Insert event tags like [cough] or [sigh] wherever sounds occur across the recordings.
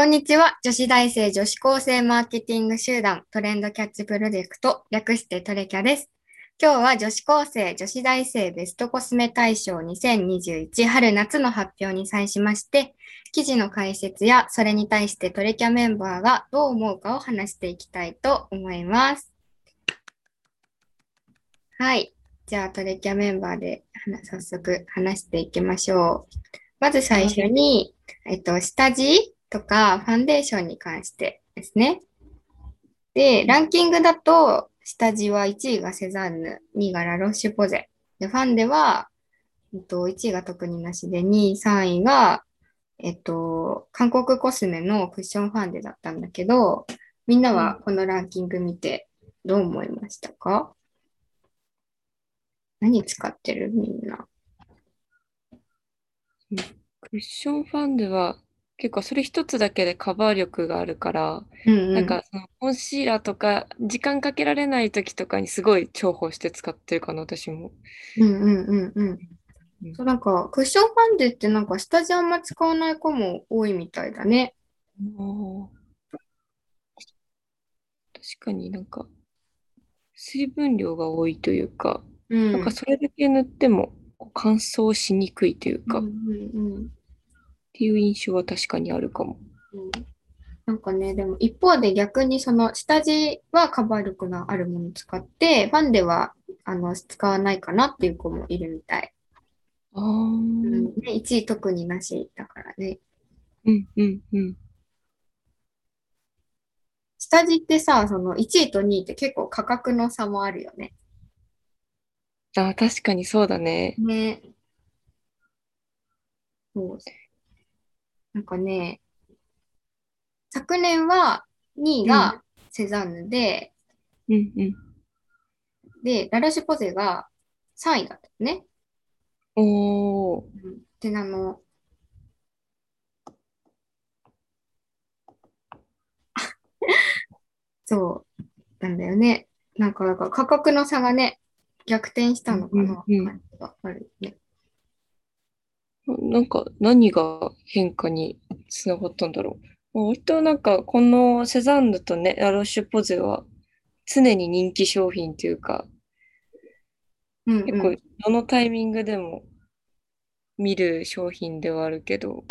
こんにちは。女子大生女子高生マーケティング集団トレンドキャッチプロジェクト略してトレキャです。今日は女子高生女子大生ベストコスメ大賞2021春夏の発表に際しまして、記事の解説やそれに対してトレキャメンバーがどう思うかを話していきたいと思います。はい。じゃあトレキャメンバーで早速話していきましょう。まず最初に、えっと、下地とかファンデーションに関してですね。で、ランキングだと、下地は1位がセザンヌ、2位がラロッシュポゼ。で、ファンデは、えっと、1位が特になしで、2位、3位が、えっと、韓国コスメのクッションファンデだったんだけど、みんなはこのランキング見てどう思いましたか？何使ってる？みんな。クッションファンデは結構それ一つだけでカバー力があるから、うんうなんかそのコンシーラーとか時間かけられない時とかにすごい重宝して使ってるかな、私も。うんうんうんうん。うんそうなんかクッションファンデってなんか下地あんま使わない子も多いみたいだね。確かになんか水分量が多いというか、うんなんかそれだけ塗っても乾燥しにくいというか、うんうんうんっていう印象は確かにあるかも。うん、なんかね、でも一方で逆にその下地はカバー力のあるものを使って、ファンデはあの使わないかなっていう子もいるみたい。ああ、うんね。1位特になしだからね。うんうんうん。下地ってさ、その1位と2位って結構価格の差もあるよね。あ、確かにそうだね。ね。そうなんかね、昨年は2位がセザンヌで、うんうん。で、ララシュポゼが3位だったね。おー。で、あの、[laughs] そうなんだよね。なんか、なんか価格の差がね、逆転したのかな、うんうん、あるね。なんか何が変化につながったんだろう。割となんかこのセザンヌとね、ラロッシュポゼは常に人気商品というか、うんうん、結構どのタイミングでも見る商品ではあるけど、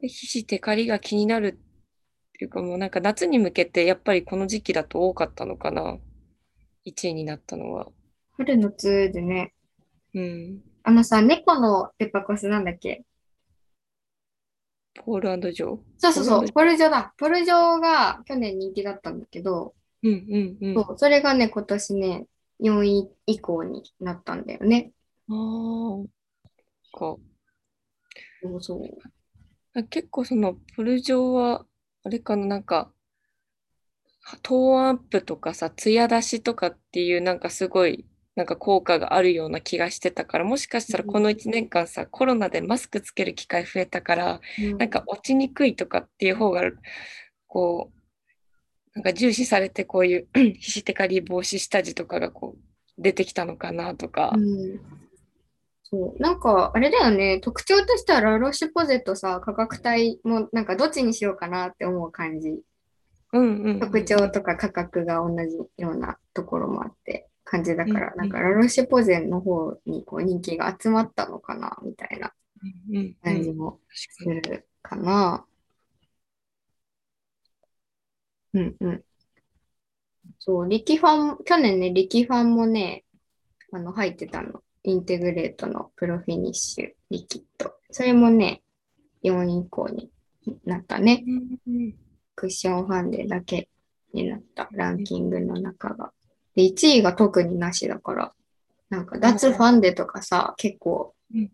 皮脂テカリが気になるっていうかもうなんか夏に向けてやっぱりこの時期だと多かったのかな。1位になったのは。春夏でね。うん。あのさ、猫のデパコスなんだっけ？ポールジョー？そうそうそう、ポルジョだ。ポルジョが去年人気だったんだけど、うんうんうん。そうそれがね、今年ね、4位以降になったんだよね。ああ、か。そうそう。結構その、ポルジョーは、あれかな、なんか、トーンアップとかさ、艶出しとかっていうなんかすごいなんか効果があるような気がしてたからもしかしたらこの1年間さ、コロナでマスクつける機会増えたから、うん、なんか落ちにくいとかっていう方がこうなんか重視されてこういう [clears throat] ひしテカリ防止下地とかがこう出てきたのかなとか。うん。そう。なんかあれだよね。特徴としてはラロッシュポゼとさ価格帯もなんかどっちにしようかなって思う感じ、うんうん、特徴とか価格が同じようなところもあって感じだから、なんかラロシェポゼンの方にこう人気が集まったのかなみたいな感じもするかな。うんうん。そう、リキファン、去年ね、リキファンもね、あの、入ってたの。インテグレートのプロフィニッシュリキッド。それもね、4位以降になったね。クッションファンデだけになったランキングの中が。で、1位が特になしだから、なんか脱ファンデとかさ、結構、ね、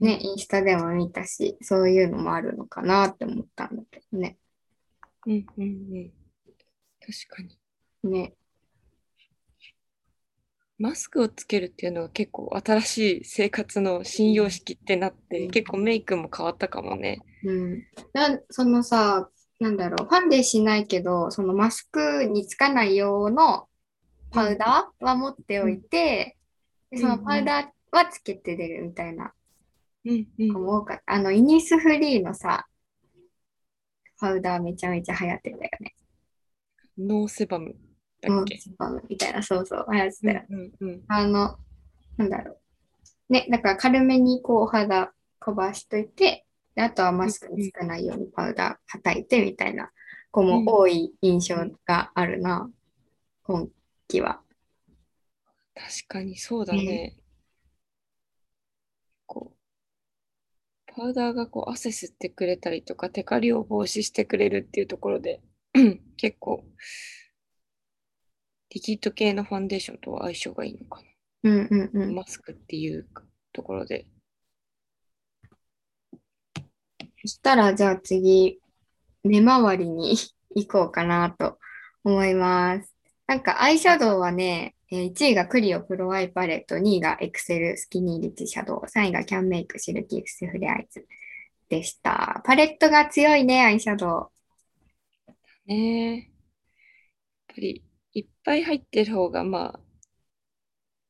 インスタでも見たし、そういうのもあるのかなって思ったんだけどね。うんうんうん。確かに。ね。マスクをつけるっていうのは結構新しい生活の新様式ってなって、うん、結構メイクも変わったかもね。うん。なそのさ、なんだろう、ファンデしないけど、そのマスクにつかない用のパウダーは持っておいて、でそのパウダーはつけて出るみたいな子も多かった。あの、イニスフリーのさ、パウダーめちゃめちゃ流行ってたよね。ノーセバムだうんっけ、セバムみたいな、そうそう、流行ってたよ。うんうんあの、なんだろう。ね、だから軽めにこうお肌カバーしといて、であとはマスクにつかないようにパウダーはたいてみたいな子も多い印象があるな、今期は。確かにそうだね。こう、パウダーがこう汗吸ってくれたりとか、テカリを防止してくれるっていうところで、[clears throat] 結構、リキッド系のファンデーションとは相性がいいのかうんうんうな。ん。マスクっていうところで。そしたらじゃあ次、目周りに行こうかなと思います。なんかアイシャドウはね、えー1位がクリオプロアイパレット、2位がエクセルスキニーリッチシャドウ、3位がキャンメイクシルキースフレアイズでした。パレットが強いね、アイシャドねえ。やっぱり、いっぱい入ってる方が、ま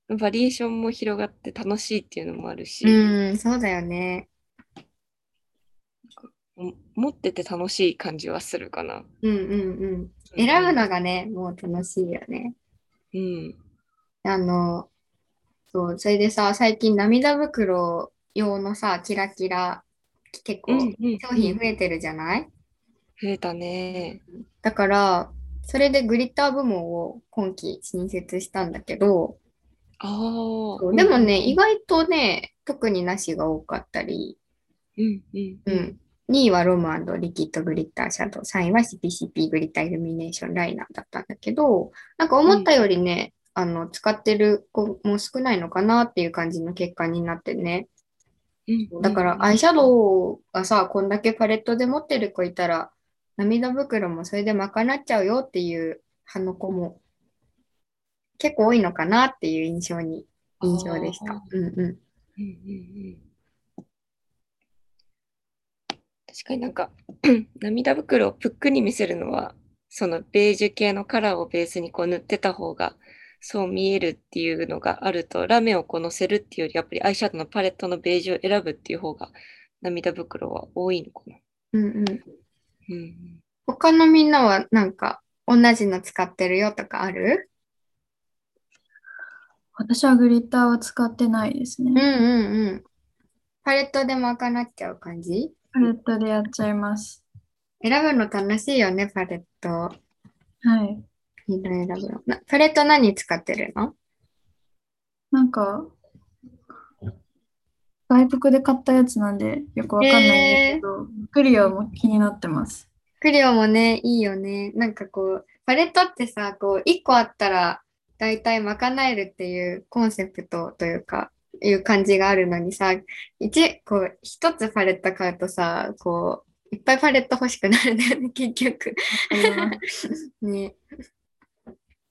あ、バリエーションも広がって楽しいっていうのもあるし、ウ。うん、そうだよね。も持ってて楽しい感じはするかな。うんうんうん。選ぶのがね、もう楽しいよね。うん。あの、そう、それでさ、最近涙袋用のさ、キラキラ、結構商品増えてるじゃない？増えたね。だから、それでグリッター部門を今期新設したんだけど、ああ。でもね、意外とね、特になしが多かったり、うんうんう。ん。2位はロムリキッドグリッターシャドウ、3位は CPCP グリッターイルミネーションライナーだったんだけど、なんか思ったよりね、あの、使ってる子も少ないのかなっていう感じの結果になってね。うんだから、アイシャドウがさ、こんだけパレットで持ってる子いたら、涙袋もそれで賄っちゃうよっていう派の子も結構多いのかなっていう印象に、印象でしたあ。うんうん。うんうんうん確かになんか [clears throat] 涙袋をぷっくり見せるのはそのベージュ系のカラーをベースにこう塗ってた方がそう見えるっていうのがあるとラメをこう乗せるっていうよりやっぱりアイシャドウのパレットのベージュを選ぶっていう方が涙袋は多いのかな。うんうん。うん他のみんなはなんか同じの使ってるよとかある？私はグリッターは使ってないですね。うんうんうん。パレットで賄っちゃう感じ？パレットでやっちゃいます。選ぶの楽しいよね、パレット。はい。色選ぶの。なパレット何使ってるの？なんか、外国で買ったやつなんでよくわかんないんですけど、クリアも気になってます。クリオもね、いいよね。なんかこう、パレットってさ、こう、一個あったら、だいたい賄えるっていうコンセプトというか、いう感じがあるのにさ、一、こう、一つパレット買うとさ、こう、いっぱいパレット欲しくなるんだよね、[laughs] 結局。[laughs] ね。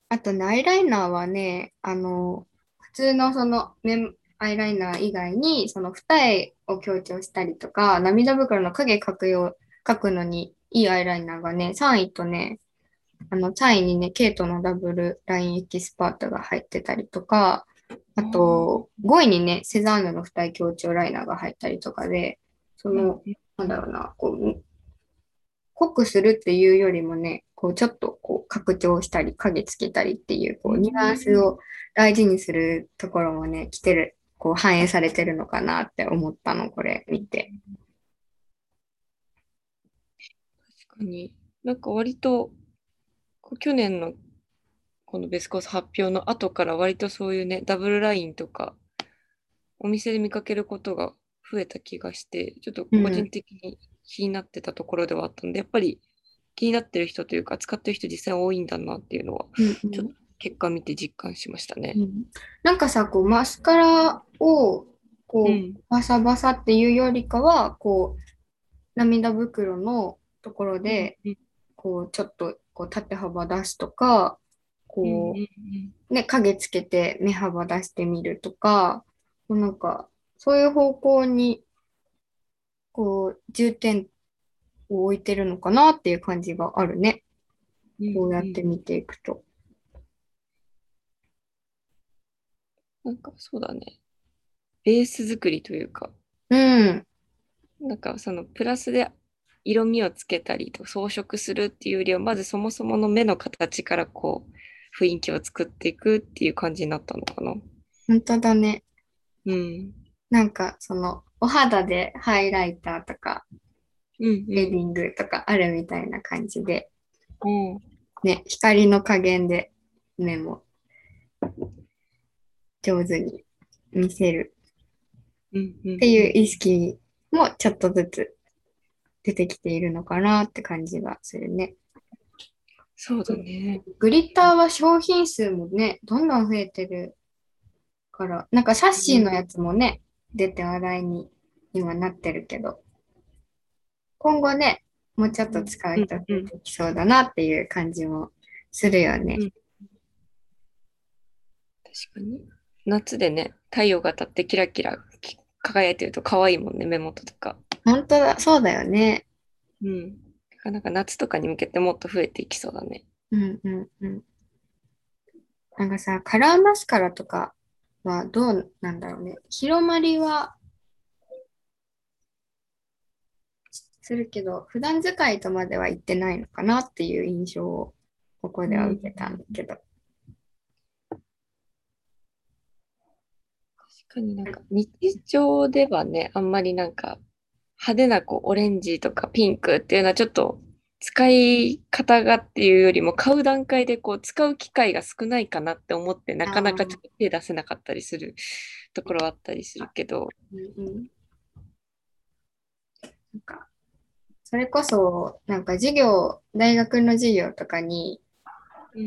あとね、アイライナーはね、あの、普通のそのメアイライナー以外に、その二重を強調したりとか、涙袋の影描くよう、描くのにいいアイライナーがね、3位とね、あの、3位にね、ケイトのダブルラインエキスパートが入ってたりとか、あと、5位にね、セザンヌの二重強調ライナーが入ったりとかで、その、なんだろうな、こう、濃くするっていうよりもね、こうちょっとこう拡張したり影つけたりっていうこううんニュアンスを大事にするところもね、来てる、こう反映されてるのかなって思ったの、これ見て。確かに。なんか割と、こう去年のこのベスコース発表の後から割とそういうね、ダブルラインとか、お店で見かけることが増えた気がして、ちょっと個人的に気になってたところではあったので、やっぱり気になってる人というか、使ってる人実際多いんだなっていうのは、うんちょっと結果見て実感しましたねう。んなんかさ、こうマスカラをこう、うん。バサバサっていうよりかは、こう涙袋のところで、うんこうちょっとこう縦幅出すとか、こう、ね、影つけて目幅出してみるとか、こうなんか、そういう方向に、こう、重点を置いてるのかなっていう感じがあるね。うんこうやって見ていくと。なんかそうだね。ベース作りというか、うん。なんかそのプラスで色味をつけたりと装飾するっていうよりは、まずそもそもの目の形からこう、雰囲気を作っていくっていう感じになったのかな。本当だね。うん。なんか、その、お肌でハイライターとか、うんレディングとかあるみたいな感じで、うん。うん。ね、光の加減で目も上手に見せる。っていう意識もちょっとずつ出てきているのかなって感じがするね。そうだね。グリッターは商品数もね、どんどん増えてるから、なんかサッシーのやつもね、出て話題に今なってるけど、今後ね、もうちょっと使う人出てきそうだなっていう感じもするよね。うん確かに。夏でね、太陽が当たってキラキラき輝いてると可愛いもんね、目元とか。本当だ、そうだよね。うん。だからなんか夏とかに向けてもっと増えていきそうだね。うんうんうん。なんかさ、カラーマスカラとかはどうなんだろうね。広まりはするけど、普段使いとまでは言ってないのかなっていう印象をここでは受けたんだけど。確かになんか日常ではね、あんまりなんか派手なこうオレンジとかピンクっていうのはちょっと使い方がっていうよりも買う段階でこう使う機会が少ないかなって思ってなかなかちょっと手出せなかったりするところはあったりするけど、うんうんなんか、それこそ、なんか授業、大学の授業とかに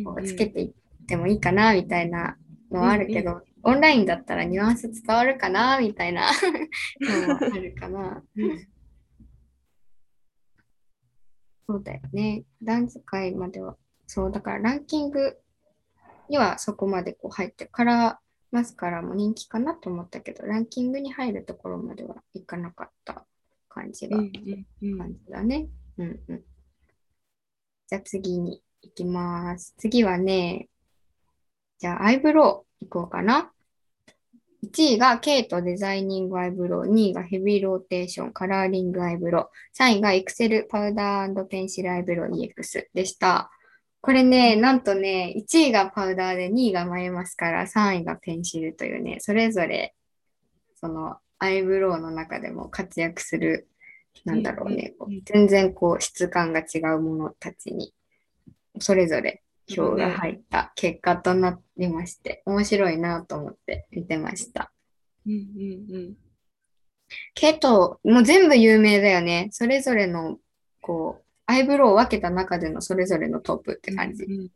こうつけていってもいいかなみたいなのはあるけど、オンラインだったらニュアンス伝わるかなみたいな [laughs] のもあるかな。そうだよね。普段使いまでは。そう、だからランキングにはそこまでこう入ってるから、マスカラも人気かなと思ったけど、ランキングに入るところまではいかなかった感じが、うんうんうん感じだね。うんうん。じゃあ次に行きます。次はね、じゃあアイブロウ行こうかな。1位がケイトデザイニングアイブロウ、2位がヘビーローテーションカラーリングアイブロウ、3位がエクセルパウダーペンシルアイブロウ EX でした。これね、なんとね、1位がパウダーで2位が眉マスカラ、3位がペンシルというね、それぞれそのアイブロウの中でも活躍する、なんだろうね、全然こう質感が違うものたちに、それぞれ票が入った結果となりまして、面白いなと思って見てました。うんうんうんけど、もう全部有名だよね。それぞれの、こう、アイブロウを分けた中でのそれぞれのトップって感じ。うん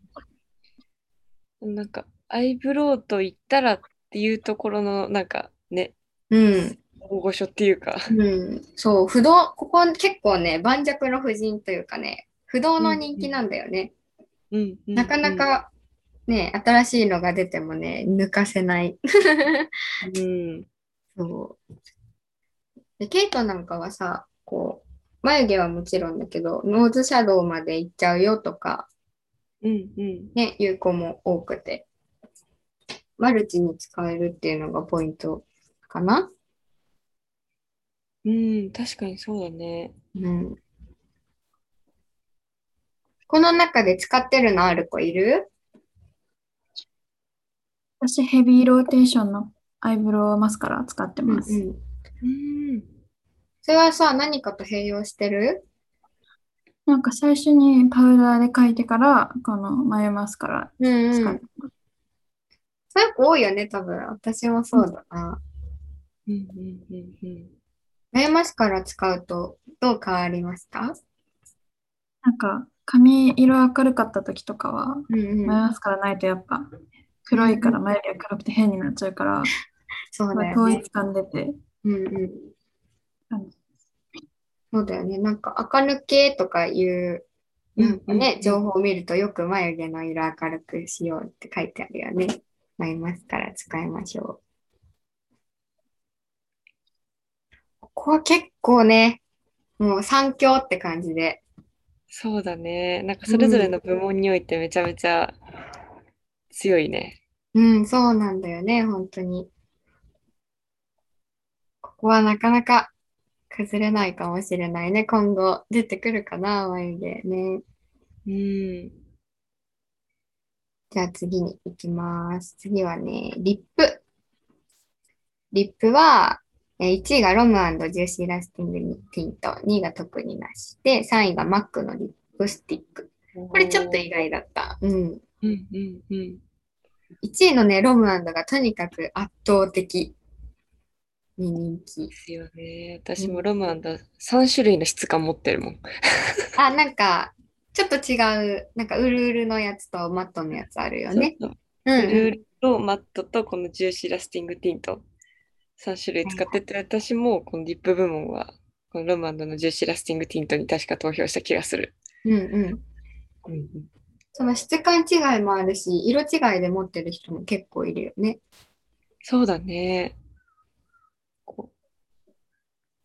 なんかアイブロウと言ったらっていうところのなんかね、うん。大御所っていうか。うん。そう、不動、ここ結構ね、盤石の布陣というかね、不動の人気なんだよね。うんうんなかなかね、新しいのが出てもね、抜かせない。うんそう。で、ケイトなんかはさ、こう、眉毛はもちろんだけど、ノーズシャドウまでいっちゃうよとか、うんうんね、いう子も多くて、マルチに使えるっていうのがポイントかな。うん、確かにそうだね。うん。この中で使ってるのある子いる？私、ヘビーローテーションのアイブロウマスカラ使ってうんます。うん。うん。それはさ、何かと併用してる？なんか最初にパウダーで描いてから、この眉マスカラうん使ってます。そういう子多いよね、多分。私もそうだな。うんうんうんうん。眉マスカラ使うとどう変わりますか？なんか髪色明るかった時とかは、うんマスカラないとやっぱ黒いから眉毛が黒くて変になっちゃうから、そうだよね。統一感出て、うんうん。そうだよね。なんか垢抜けとかいう、なんかね、情報を見るとよく眉毛の色明るくしようって書いてあるよね。眉マスカラ使いましょう。ここは結構ね、もう三強って感じで。そうだね。なんかそれぞれの部門においてめちゃめちゃ強いね。うん、そうなんだよね、本当に。ここはなかなか崩れないかもしれないね。今後出てくるかな、眉毛ね。うん。じゃあ次に行きます。次はね、リップ。リップは、えー1位がロムジューシーラスティングティント、2位が特になしで、3位がマックのリップスティック。これちょっと意外だった。うん。うんうんうん。1位のね、ロムがとにかく圧倒的に人気で。すよね。私もロマンだ。3種類の質感持ってるもん。[laughs] あ、なんか、ちょっと違う、なんかウルウルのやつとマットのやつあるよね。そうそううんルールとマットとこのジューシーラスティングティント3種類使ってて、私もこのリップ部門はこのロマンドのジューシーラスティングティントに確か投票した気がする。うんうん。うんうん、その質感違いもあるし、色違いで持ってる人も結構いるよね。そうだね。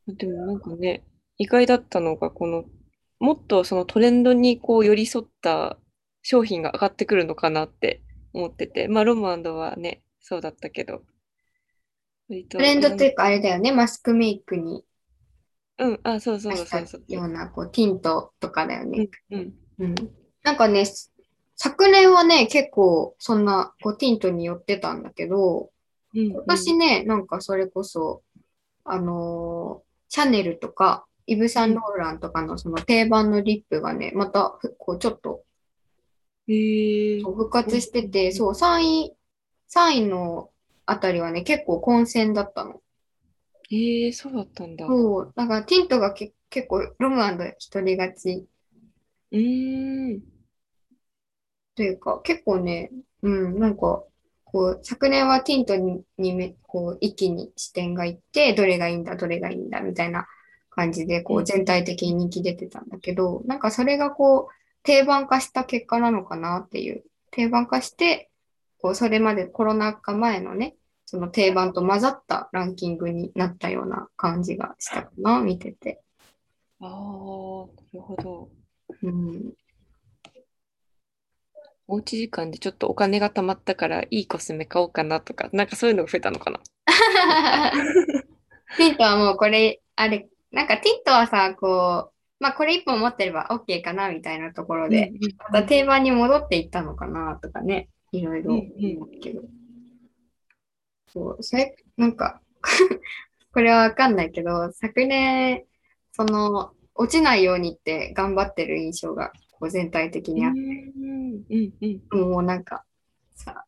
でもなんかね、意外だったのが、このもっとそのトレンドにこう寄り添った商品が上がってくるのかなって思ってて、まあロマンドはね、そうだったけど、トレンドっていうかあれだよね、マスクメイクにうん、あ、そうそうそうそう。ようなこうティントとかだよね。うん、うん。うん。なんかね、昨年はね、結構そんなこうティントに寄ってたんだけど、うん、今年ね、なんかそれこそ、あのーシャネルとか、イヴ・サンローランとかのその定番のリップがね、またふこうちょっと復活してて、そう、3位、3位のあたりはね、結構混戦だったの。へえそうだったんだ。うそう、だからティントがけ結構ロム一人勝ちーん。というか、結構ね、うん、なんか、こう、昨年はティントに、にめ、こう、一気に視点がいって、どれがいいんだ、どれがいいんだ、みたいな感じで、こうんう、全体的に人気出てたんだけど、なんかそれがこう、定番化した結果なのかなっていう、定番化して、こう、それまでコロナ禍前のね、その定番と混ざったランキングになったような感じがしたかな、見てて。ああ、なるほど。うん。おうち時間でちょっとお金が貯まったからいいコスメ買おうかなとか、なんかそういうのが増えたのかな？[laughs] ティントはもうこれ、あれ、なんかティントはさ、こう、まあこれ一本持ってれば OK かなみたいなところで、また定番に戻っていったのかなとかね、いろいろ思うけど。そう、それ、なんか、[laughs] これはわかんないけど、昨年、その、落ちないようにって頑張ってる印象が、こう全体的うんにあっうんうんうん。て、もうなんか、さ、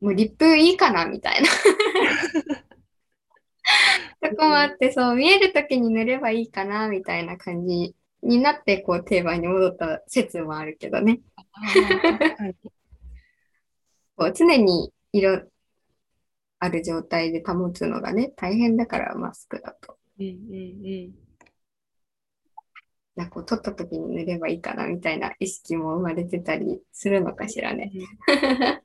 もうリップいいかなみたいな。[laughs] そこもあって、そう、見えるときに塗ればいいかなみたいな感じになって、こう定番に戻った説もあるけどね。[laughs] こう常に色ある状態で保つのがね、大変だから、マスクだと。うんうんなんかこう取った時に塗ればいいかなみたいな意識も生まれてたりするのかしらね。うん。[laughs] 確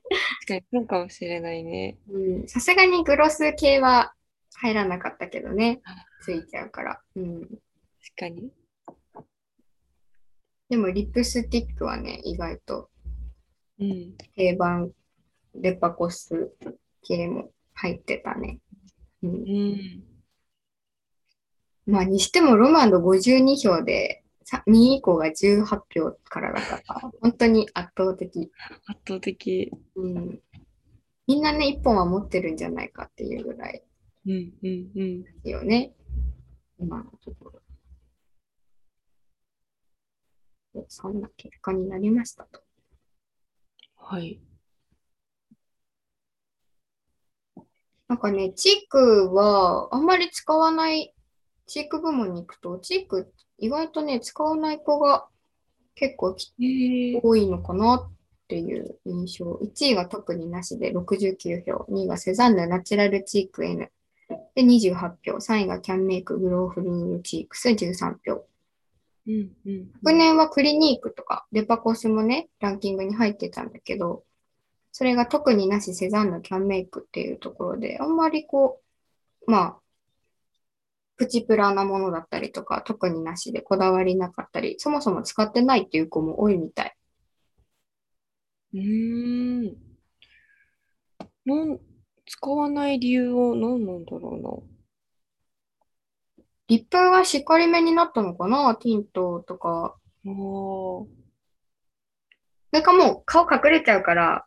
かにそうかもしれないね。うんさすがにグロス系は入らなかったけどね、ついちゃうから。うん、確かに。でもリップスティックはね、意外とうん。定番レパコス系も入ってたね。うんうん。まあ、にしてもロマンド52票で、さ2位以降が18票からだから、[laughs] 本当に圧倒的。圧倒的。うん、みんなね、1本は持ってるんじゃないかっていうぐらいうんうんうん。ですよね。今のところ。でそんな結果になりましたと。はい。なんかね、チークはあんまり使わない、チーク部門に行くと、チーク意外とね、使わない子が結構多いのかなっていう印象。1位が特になしで69票、2位がセザンヌナチュラルチーク N で28票、3位がキャンメイクグローフルールチークス13票。うんうん。昨年はクリニークとかデパコスもね、ランキングに入ってたんだけど、それが特になしセザンヌキャンメイクっていうところで、あんまりこう、まあ、プチプラなものだったりとか、特になしでこだわりなかったり、そもそも使ってないっていう子も多いみたい。うーん。なん、使わない理由は何なんだろリップがしっかりめになったのかな？ティントとか。なんかもう顔隠れちゃうから、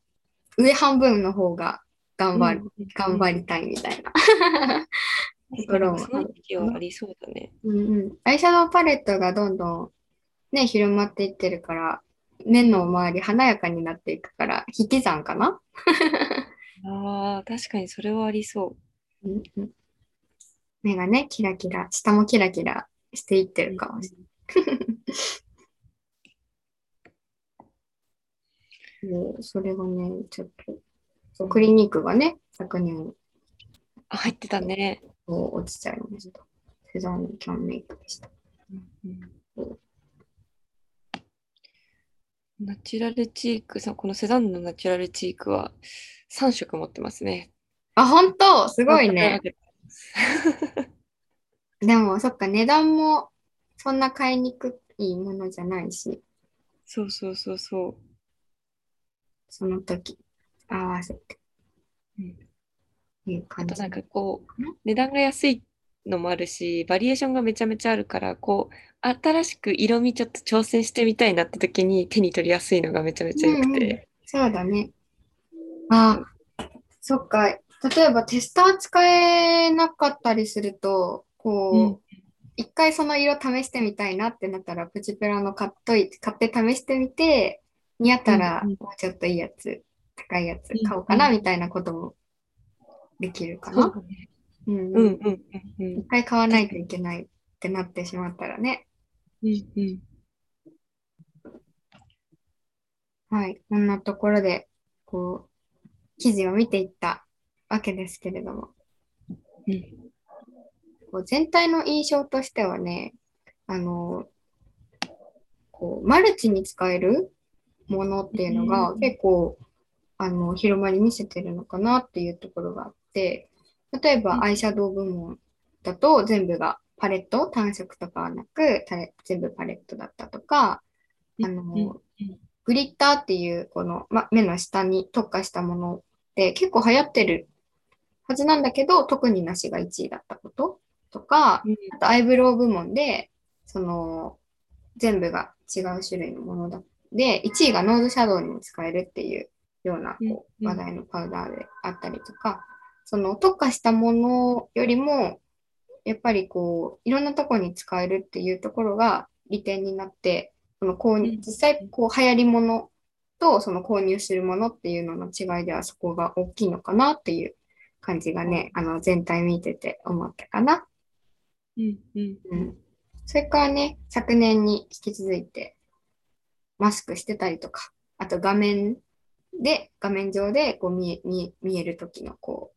上半分の方が頑張る、うん頑張りたいみたいな。[laughs] 確かにその時期はありそうだね。うんうん。アイシャドウパレットがどんどんね、広まっていってるから、目の周り華やかになっていくから、引き算かな？[laughs] ああ、確かにそれはありそうんうん目がね、キラキラ、下もキラキラしていってう。るかもしれない。でそれがね、ちょっと、そうクリニックがね、昨年あ、入ってたね。落ちちゃいました。セザンヌキャンメイクでした。うんナチュラルチークさ、このセザンヌのナチュラルチークは3色持ってますね。あ、本当？すごいね。す [laughs] でも、そっか、値段もそんな買いにくいものじゃないし、そうそうそうそう。その時合わせて。うんいう感じ。あとなんかこう、値段が安いのもあるし、バリエーションがめちゃめちゃあるから、こう、新しく色味ちょっと挑戦してみたいなって時に手に取りやすいのがめちゃめちゃ良くて。そうだね。あ、そっか。例えばテスター使えなかったりすると、こう、一回その色試してみたいなってなったら、プチプラの買っといて、買って試してみて、似合ったらもうちょっといいやつ、高いやつうん買おうかなみたいなこともできるかな。そうんうんうんうんうん一回買わないといけないってなってしまったらね。うんうん。はい。こんなところで、こう、記事を見ていったわけですけれども、うんこう全体の印象としてはね、あの、こう、マルチに使えるものっていうのがうん結構、あの、広まり見せてるのかなっていうところがあって、例えうん。ばアイシャドウ部門だと全部がパレット、単色とかはなく、全部パレットだったとか、あの、グリッターっていうこの、ま、目の下に特化したものって結構流行ってるはずなんだけど、特になしが1位だったこととか、うん。あとアイブロウ部門で、その、全部が違う種類のものだ。で、1位がノーズシャドウにも使えるっていうようなこう話題のパウダーであったりとか、その特化したものよりも、やっぱりこう、いろんなところに使えるっていうところが利点になって、その購入うん実際こう流行りものとその購入するものっていうのの違いではそこが大きいのかなっていう感じがね、あの全体見てて思ったかな。うんうんうん。それからね、昨年に引き続いてマスクしてたりとか、あと画面で、画面上でこう見え見え見える時のこ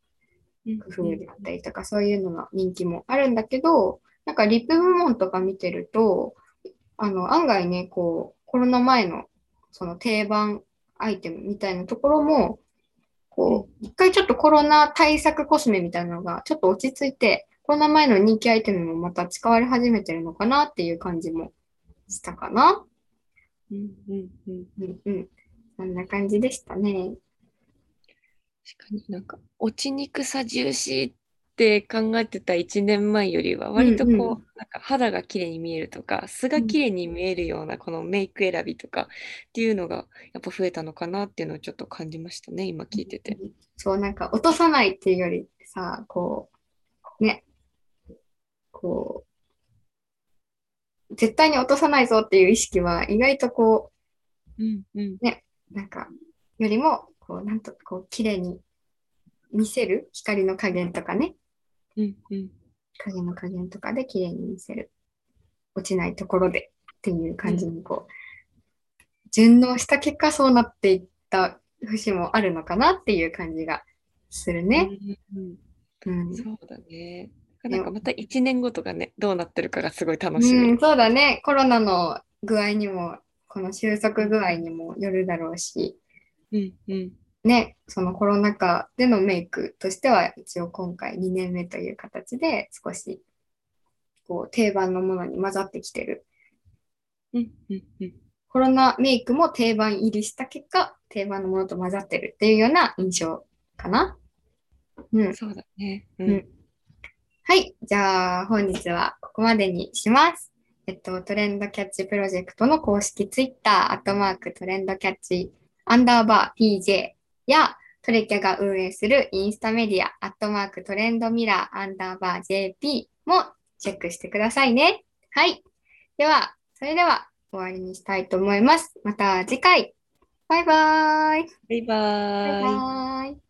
ううん工夫であったりとか、そういうのの人気もあるんだけど、なんかリップ部門とか見てると、あの、案外ね、こう、コロナ前のその定番アイテムみたいなところも、こう、一回ちょっとコロナ対策コスメみたいなのがちょっと落ち着いて、コロナ前の人気アイテムもまた使われ始めてるのかなっていう感じもしたかな。うんうんうんうんうん。そんな感じでしたね。確かになんか落ちにくさ重視って考えてた1年前よりは割とこう、うんうんなんか肌が綺麗に見えるとか素が綺麗に見えるようなこのメイク選びとかっていうのがやっぱ増えたのかなっていうのをちょっと感じましたね今聞いてて。そう、なんか落とさないっていうよりさ、こう、ね、こう、絶対に落とさないぞっていう意識は意外とこうんうんう、なんか、よりも、こう、なんと、こう、綺麗に見せる光の加減とかね、うんうん影の加減とかで綺麗に見せる。落ちないところでっていう感じにこう、順応した結果そうなっていった節もあるのかなっていう感じがするね。うんうんうん、そうだね。なんかまた1年後とかねどうなってるかがすごい楽しみ。うん、そうだね。コロナの具合にも、この収束具合にもよるだろうし、うんうんね、そのコロナ禍でのメイクとしては、一応今回2年目という形で少しこう定番のものに混ざってきてる。うんうんうんコロナメイクも定番入りした結果、定番のものと混ざってるっていうような印象かな。うん。そうだね。ううんんはい。じゃあ、本日はここまでにします。えっと、トレンドキャッチプロジェクトの公式ツイッター、アットマークトレンドキャッチアンダーバー PJ や、トレキャが運営するインスタメディア、アットマークトレンドミラーアンダーバー JP もチェックしてくださいね。はい。では、それでは終わりにしたいと思います。また次回。バイバーイ。バイババイーイ。バーイ。